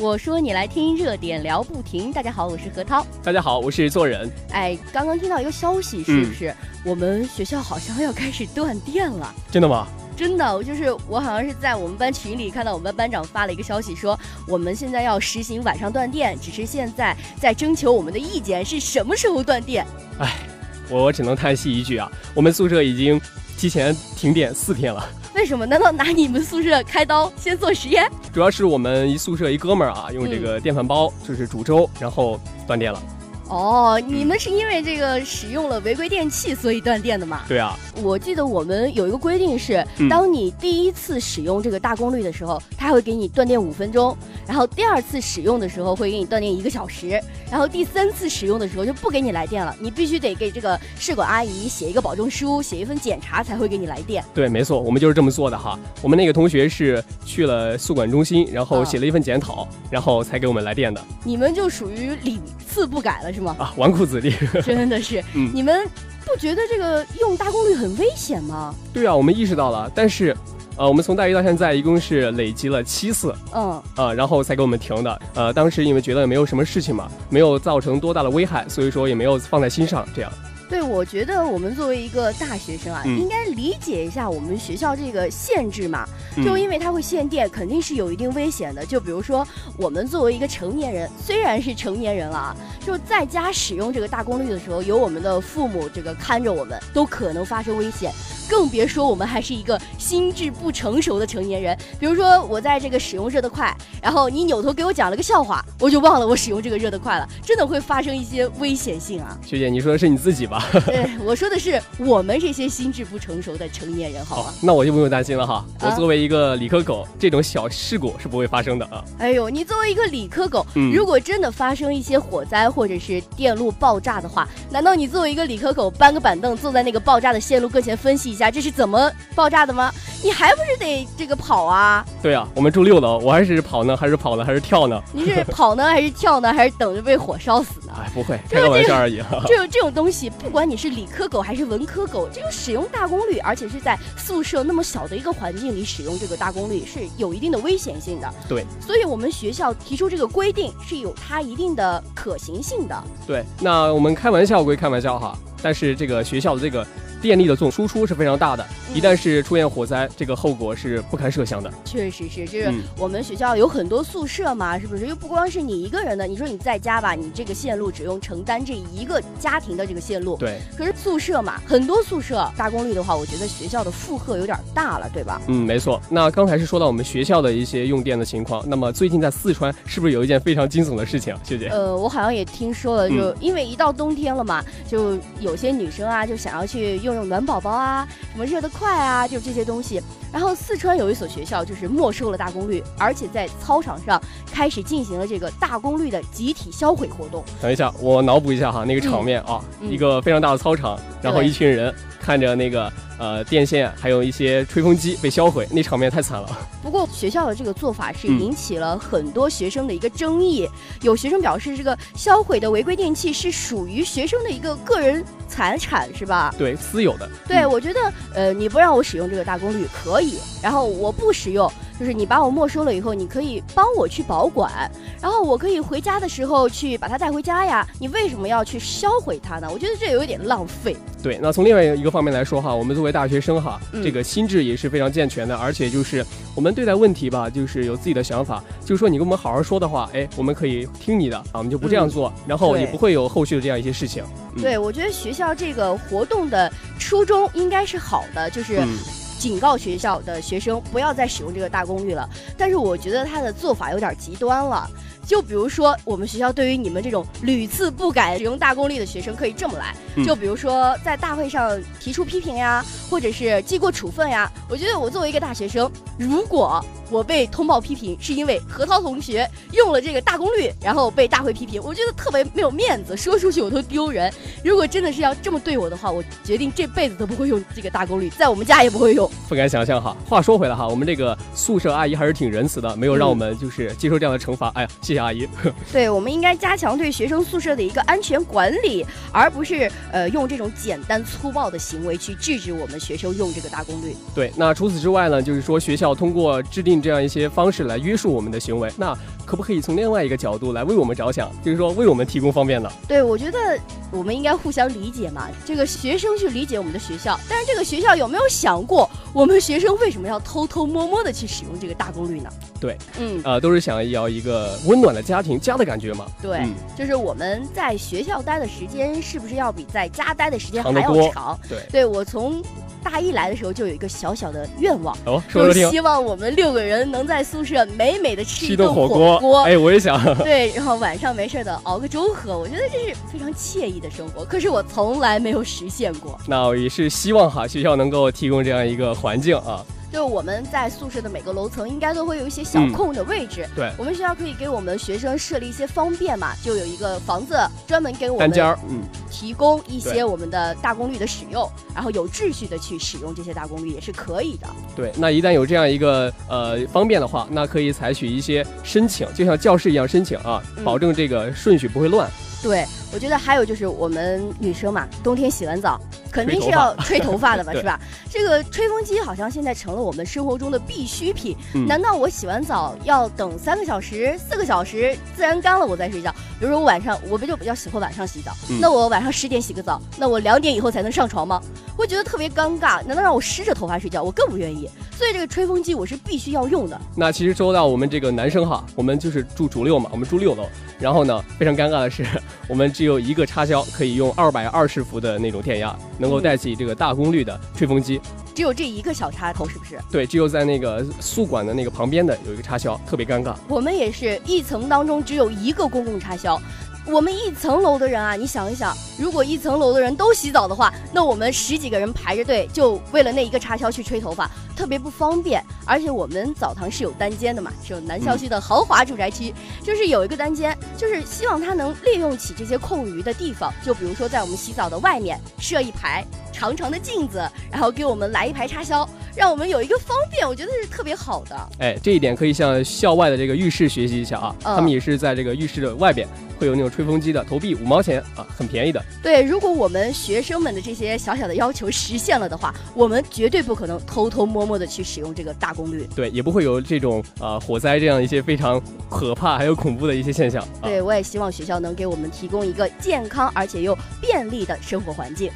我说你来听热点聊不停。大家好，我是何涛。大家好，我是做人。哎，刚刚听到一个消息，是不是我们学校好像要开始断电了？真的吗？真的，就是我好像是在我们班群里看到我们班班长发了一个消息，说我们现在要实行晚上断电，只是现在在征求我们的意见，是什么时候断电？哎，我只能叹息一句啊，我们宿舍已经提前停电四天了。为什么？难道拿你们宿舍开刀先做实验？主要是我们一宿舍一哥们儿啊，用这个电饭煲就是煮粥，然后断电了。哦，你们是因为这个使用了违规电器，所以断电的吗？对啊，我记得我们有一个规定是，当你第一次使用这个大功率的时候，它会给你断电五分钟；然后第二次使用的时候会给你断电一个小时；然后第三次使用的时候就不给你来电了，你必须得给这个试管阿姨写一个保证书，写一份检查才会给你来电。对，没错，我们就是这么做的哈。我们那个同学是去了宿管中心，然后写了一份检讨，然后才给我们来电的。你们就属于屡次不改了是吗？啊，纨绔子弟。真的是，嗯你们不觉得这个用大功率很危险吗？对啊，我们意识到了，但是，呃，我们从大一到现在一共是累积了七次，嗯，呃，然后才给我们停的。呃，当时因为觉得没有什么事情嘛，没有造成多大的危害，所以说也没有放在心上，这样。对，我觉得我们作为一个大学生啊，应该理解一下我们学校这个限制嘛。就因为它会限电，肯定是有一定危险的。就比如说，我们作为一个成年人，虽然是成年人了啊，就在家使用这个大功率的时候，有我们的父母这个看着我们，都可能发生危险。更别说我们还是一个心智不成熟的成年人。比如说，我在这个使用热得快，然后你扭头给我讲了个笑话，我就忘了我使用这个热得快了，真的会发生一些危险性啊！学姐，你说的是你自己吧？对，我说的是我们这些心智不成熟的成年人，好吧？那我就不用担心了哈。我作为一个理科狗，这种小事故是不会发生的啊。哎呦，你作为一个理科狗，如果真的发生一些火灾或者是电路爆炸的话，难道你作为一个理科狗，搬个板凳坐在那个爆炸的线路跟前分析一下这是怎么？爆炸的吗？你还不是得这个跑啊？对啊，我们住六楼，我还是跑呢，还是跑呢，还是跳呢？你是跑呢，还是跳呢，还是等着被火烧死呢？哎，不会，开个玩笑而已。这种这种东西，不管你是理科狗还是文科狗，这个使用大功率，而且是在宿舍那么小的一个环境里使用这个大功率，是有一定的危险性的。对，所以我们学校提出这个规定是有它一定的可行性的。对，那我们开玩笑归开玩笑哈，但是这个学校的这个。电力的这种输出是非常大的，一旦是出现火灾，这个后果是不堪设想的。确实是，就是我们学校有很多宿舍嘛，是不是？又不光是你一个人的，你说你在家吧，你这个线路只用承担这一个家庭的这个线路。对。可是宿舍嘛，很多宿舍大功率的话，我觉得学校的负荷有点大了，对吧？嗯，没错。那刚才是说到我们学校的一些用电的情况，那么最近在四川是不是有一件非常惊悚的事情，学姐？呃，我好像也听说了，就因为一到冬天了嘛，就有些女生啊，就想要去用。用用暖宝宝啊，什么热得快啊，就这些东西。然后四川有一所学校就是没收了大功率，而且在操场上开始进行了这个大功率的集体销毁活动。等一下，我脑补一下哈，那个场面啊，一个非常大的操场，然后一群人。看着那个呃电线，还有一些吹风机被销毁，那场面太惨了。不过学校的这个做法是引起了很多学生的一个争议。有学生表示，这个销毁的违规电器是属于学生的一个个人财产，是吧？对，私有的。对，我觉得呃，你不让我使用这个大功率可以，然后我不使用。就是你把我没收了以后，你可以帮我去保管，然后我可以回家的时候去把它带回家呀。你为什么要去销毁它呢？我觉得这有一点浪费。对，那从另外一个方面来说哈，我们作为大学生哈，这个心智也是非常健全的，而且就是我们对待问题吧，就是有自己的想法。就是说你跟我们好好说的话，哎，我们可以听你的啊，我们就不这样做，然后也不会有后续的这样一些事情。对，我觉得学校这个活动的初衷应该是好的，就是。警告学校的学生不要再使用这个大功率了，但是我觉得他的做法有点极端了。就比如说，我们学校对于你们这种屡次不改使用大功率的学生，可以这么来。就比如说，在大会上提出批评呀，或者是记过处分呀。我觉得我作为一个大学生，如果我被通报批评是因为何涛同学用了这个大功率，然后被大会批评，我觉得特别没有面子，说出去我都丢人。如果真的是要这么对我的话，我决定这辈子都不会用这个大功率，在我们家也不会用。不敢想象哈。话说回来哈，我们这个宿舍阿姨还是挺仁慈的，没有让我们就是接受这样的惩罚。哎呀，谢谢。阿姨，对，我们应该加强对学生宿舍的一个安全管理，而不是呃用这种简单粗暴的行为去制止我们学生用这个大功率。对，那除此之外呢，就是说学校校通过制定这样一些方式来约束我们的行为，那可不可以从另外一个角度来为我们着想，就是说为我们提供方便呢？对，我觉得我们应该互相理解嘛。这个学生去理解我们的学校，但是这个学校有没有想过，我们学生为什么要偷偷摸摸的去使用这个大功率呢？对，嗯，呃，都是想要一个温暖的家庭，家的感觉嘛。对，就是我们在学校待的时间是不是要比在家待的时间还要长？对，对我从。大一来的时候就有一个小小的愿望，哦，就希望我们六个人能在宿舍美美的吃一顿火锅。哎，我也想。对，然后晚上没事的熬个粥喝，我觉得这是非常惬意的生活。可是我从来没有实现过。那我也是希望哈，学校能够提供这样一个环境啊。就我们在宿舍的每个楼层应该都会有一些小空的位置，对，我们学校可以给我们学生设立一些方便嘛，就有一个房子专门给我们嗯。提供一些我们的大功率的使用，然后有秩序的去使用这些大功率也是可以的。对，那一旦有这样一个呃方便的话，那可以采取一些申请，就像教室一样申请啊，保证这个顺序不会乱。对，我觉得还有就是我们女生嘛，冬天洗完澡肯定是要吹头发的吧，是吧？这个吹风机好像现在成了我们生活中的必需品。难道我洗完澡要等三个小时、四个小时自然干了我再睡觉？比如说我晚上，我不就比较喜欢晚上洗澡，那我晚上十点洗个澡，那我两点以后才能上床吗？会觉得特别尴尬。难道让我湿着头发睡觉？我更不愿意。所以这个吹风机我是必须要用的。那其实说到我们这个男生哈，我们就是住主六嘛，我们住六楼，然后呢，非常尴尬的是。我们只有一个插销，可以用二百二十伏的那种电压，能够带起这个大功率的吹风机。只有这一个小插头，是不是？对，只有在那个宿管的那个旁边的有一个插销，特别尴尬。我们也是一层当中只有一个公共插销。我们一层楼的人啊，你想一想，如果一层楼的人都洗澡的话，那我们十几个人排着队，就为了那一个插销去吹头发，特别不方便。而且我们澡堂是有单间的嘛，是有南校区的豪华住宅区，就是有一个单间，就是希望它能利用起这些空余的地方，就比如说在我们洗澡的外面设一排长长的镜子，然后给我们来一排插销，让我们有一个方便，我觉得是特别好的。哎，这一点可以向校外的这个浴室学习一下啊，他们也是在这个浴室的外边。会有那种吹风机的，投币五毛钱啊，很便宜的。对，如果我们学生们的这些小小的要求实现了的话，我们绝对不可能偷偷摸摸的去使用这个大功率。对，也不会有这种啊火灾这样一些非常可怕还有恐怖的一些现象。对，我也希望学校能给我们提供一个健康而且又便利的生活环境。